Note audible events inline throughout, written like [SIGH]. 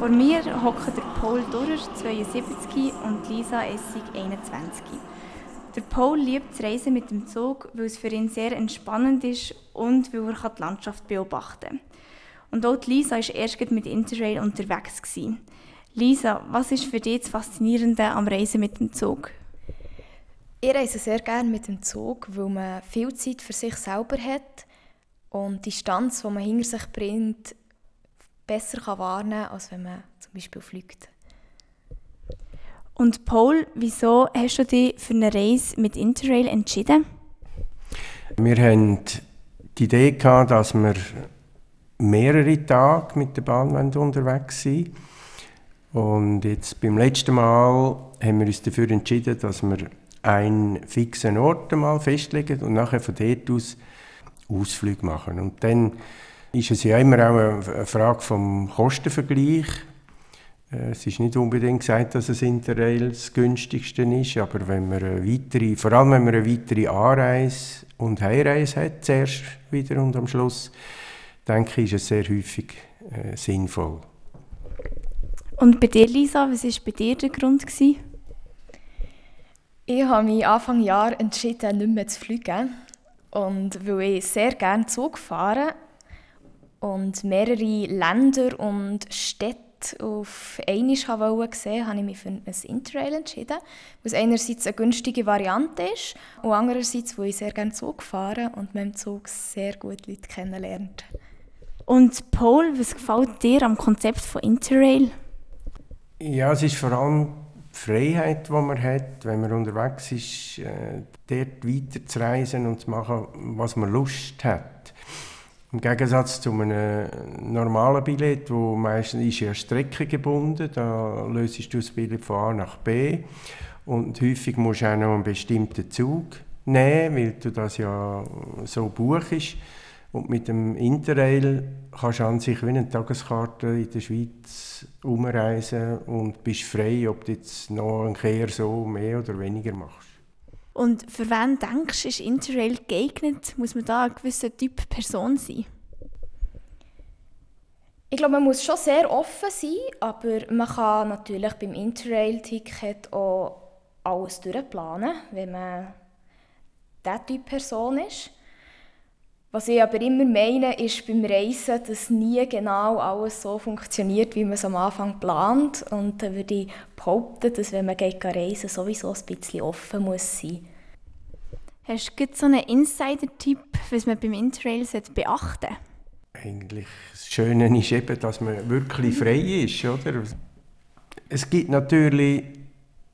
Vor mir hocken der Paul Durrer, 72, und Lisa Essig, 21. Der Paul liebt das Reisen mit dem Zug, weil es für ihn sehr entspannend ist und weil er die Landschaft beobachten kann. Und auch Lisa war erst mit Interrail unterwegs. Gewesen. Lisa, was ist für dich das Faszinierende am Reisen mit dem Zug? Ich reise sehr gerne mit dem Zug, weil man viel Zeit für sich selber hat und die Distanz, die man hinter sich bringt, besser wahrnehmen kann, als wenn man zum Beispiel fliegt. Und Paul, wieso hast du dich für eine Reise mit Interrail entschieden? Wir hatten die Idee, gehabt, dass wir mehrere Tage mit der Bahn unterwegs sind. Und jetzt beim letzten Mal haben wir uns dafür entschieden, dass wir einen fixen Ort mal festlegen und nachher von dort aus Ausflüge machen. Und dann ist es ja immer auch eine Frage vom Kostenvergleich. Äh, es ist nicht unbedingt gesagt, dass es Interrail das günstigste ist, aber wenn man eine weitere, vor allem wenn man eine weitere Anreise und Heimreise hat, zuerst wieder und am Schluss, denke ich, ist es sehr häufig äh, sinnvoll. Und bei dir, Lisa, was war bei dir der Grund? Gewesen? Ich habe mich Anfang Jahr entschieden, nicht mehr zu fliegen. Und weil ich sehr gerne Zug fahre und mehrere Länder und Städte auf einmal wollte sehen, habe ich mich für ein Interrail entschieden, was einerseits eine günstige Variante ist und andererseits, wo ich sehr gerne Zug fahre und mit dem Zug sehr gut Leute kennenlernt. Und Paul, was gefällt dir am Konzept von Interrail? Ja, es ist vor allem die Freiheit, die man hat, wenn man unterwegs ist, äh, dort weiterzureisen und zu machen, was man Lust hat. Im Gegensatz zu einem normalen Billett, wo meistens ist ja Strecke gebunden, da löst du das Billett von A nach B und häufig musst du auch noch einen bestimmten Zug nehmen, weil du das ja so buchst. Und mit dem Interrail kannst du an sich wie eine Tageskarte in der Schweiz umreisen und bist frei, ob du jetzt noch einen Kehr so mehr oder weniger machst. Und für wen denkst du, ist Interrail geeignet? Muss man da ein gewisser Typ Person sein? Ich glaube, man muss schon sehr offen sein, aber man kann natürlich beim Interrail-Ticket auch alles durchplanen, wenn man dieser Typ Person ist. Was ich aber immer meine, ist beim Reisen, dass nie genau alles so funktioniert, wie man es am Anfang plant. Und dann würde ich behaupten, dass wenn man geht reisen sowieso ein bisschen offen muss sein Hast du so einen Insider-Tipp, was man beim Interrail beachten sollte? Eigentlich das Schöne ist eben, dass man wirklich frei ist. Oder? Es gibt natürlich,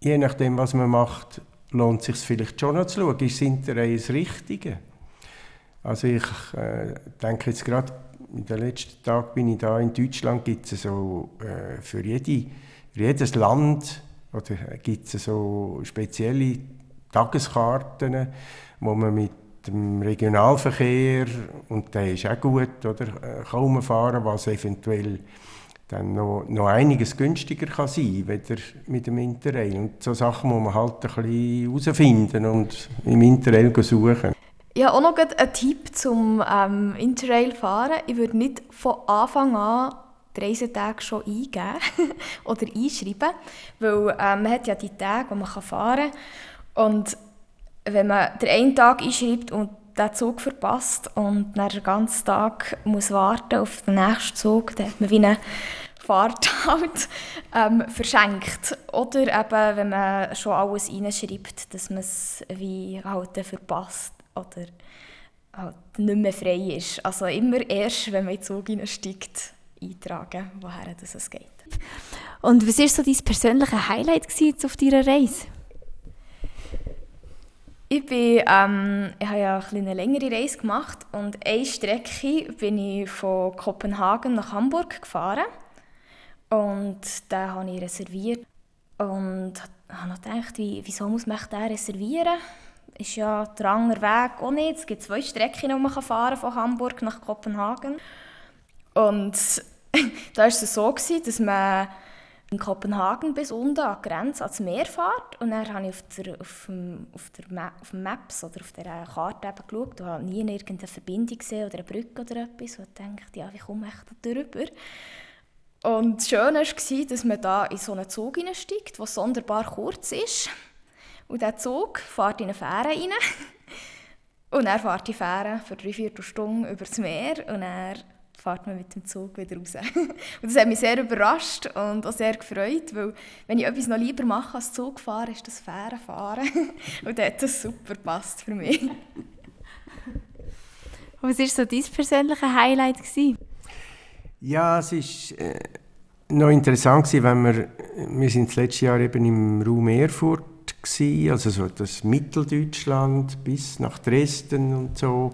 je nachdem, was man macht, lohnt es sich vielleicht schon noch zu schauen, ist das Interrail das Richtige? Also ich äh, denke jetzt gerade, in den letzten Tagen bin ich da in Deutschland, gibt es so äh, für jede, jedes Land oder gibt es so spezielle Tageskarten, wo man mit dem Regionalverkehr, und der ist auch gut, oder, äh, kann fahren, was eventuell dann noch, noch einiges günstiger kann sein kann, mit dem Interrail. Und so Sachen muss man halt ein bisschen herausfinden und im Interrail suchen. Ja, auch noch ein Tipp zum ähm, Interrail fahren. Ich würde nicht von Anfang an die Reisetage schon eingeben [LAUGHS] oder einschreiben, weil ähm, man hat ja die Tage, wo man fahren kann. Und wenn man den einen Tag einschreibt und den Zug verpasst und dann den ganzen Tag muss warten auf den nächsten Zug, dann hat man wie eine Fahrt halt [LAUGHS] ähm, verschenkt. Oder eben, wenn man schon alles reinschreibt, dass man es wie halt verpasst oder halt nicht mehr frei ist. Also immer erst, wenn man in den Zug einsteigt, eintragen, woher das es geht. Und was war so dein persönliches Highlight auf deiner Reise? Ich, bin, ähm, ich habe ja eine längere Reise gemacht und eine Strecke bin ich von Kopenhagen nach Hamburg gefahren und da habe ich reserviert und habe noch gedacht, wie, wieso muss man den reservieren? Ist ja der andere Weg auch nicht. Es gibt zwei Strecken, die man fahren von Hamburg nach Kopenhagen. Und [LAUGHS] da war es so, gewesen, dass man in Kopenhagen bis unten an die Grenze ans Meer fährt. Und dann habe ich auf, der, auf, dem, auf, der Ma auf Maps oder auf der Karte eben geschaut und habe nie irgendeine Verbindung gesehen oder eine Brücke oder etwas. Und dachte, ja, wie komme ich da drüber? Und das Schöne war, dass man da in so einen Zug hineinsteigt, der sonderbar kurz ist. Und dieser Zug fährt in eine Fähre rein. Und er fährt die Fähre für drei, vier Stunden über das Meer und er fährt man mit dem Zug wieder raus. [LAUGHS] und das hat mich sehr überrascht und auch sehr gefreut, weil wenn ich etwas noch lieber mache als Zug fahren, ist das Fährenfahren. [LAUGHS] und da hat das super gepasst für mich. [LAUGHS] Was war so dein persönliches Highlight? Gewesen? Ja, es war äh, noch interessant, gewesen, wenn wir, wir sind das letzte Jahr eben im Raum Erfurt gewesen, also so das Mitteldeutschland bis nach Dresden und so.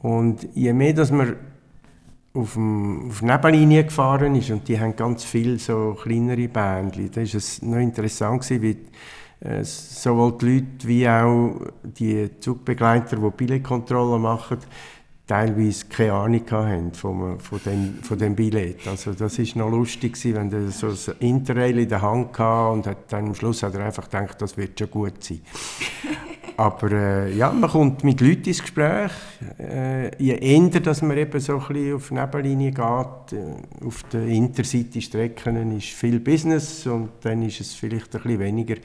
Und je mehr, dass man auf, dem, auf Nebenlinie gefahren ist und die haben ganz viele so kleinere Bändchen, da ist es noch interessant gewesen, wie äh, sowohl die Leute wie auch die Zugbegleiter, die Billetkontrollen machen, teilweise keine Ahnung haben von, von, dem, von dem Billett. Also das ist noch lustig gewesen, wenn er so ein Interrail in der Hand hatte und hat dann am Schluss hat er einfach gedacht, das wird schon gut sein. Aber äh, ja, man kommt mit Leuten ins Gespräch. Äh, je eher, dass man eben so ein bisschen auf Nebenlinie geht, äh, auf den Intercity-Strecken ist viel Business und dann ist es vielleicht ein bisschen weniger.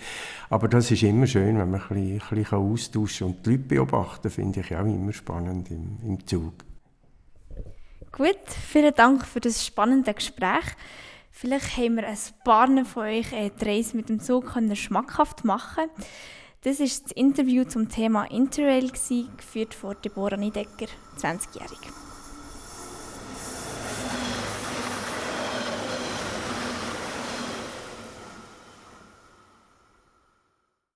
Aber das ist immer schön, wenn man ein bisschen, ein bisschen austauschen und die Leute beobachten, finde ich auch immer spannend im, im Zug. Gut, vielen Dank für das spannende Gespräch. Vielleicht haben wir ein paar von euch äh, die Reise mit dem Zug können schmackhaft machen. Das war das Interview zum Thema Interrail, geführt von Deborah Niedecker, 20-jährig.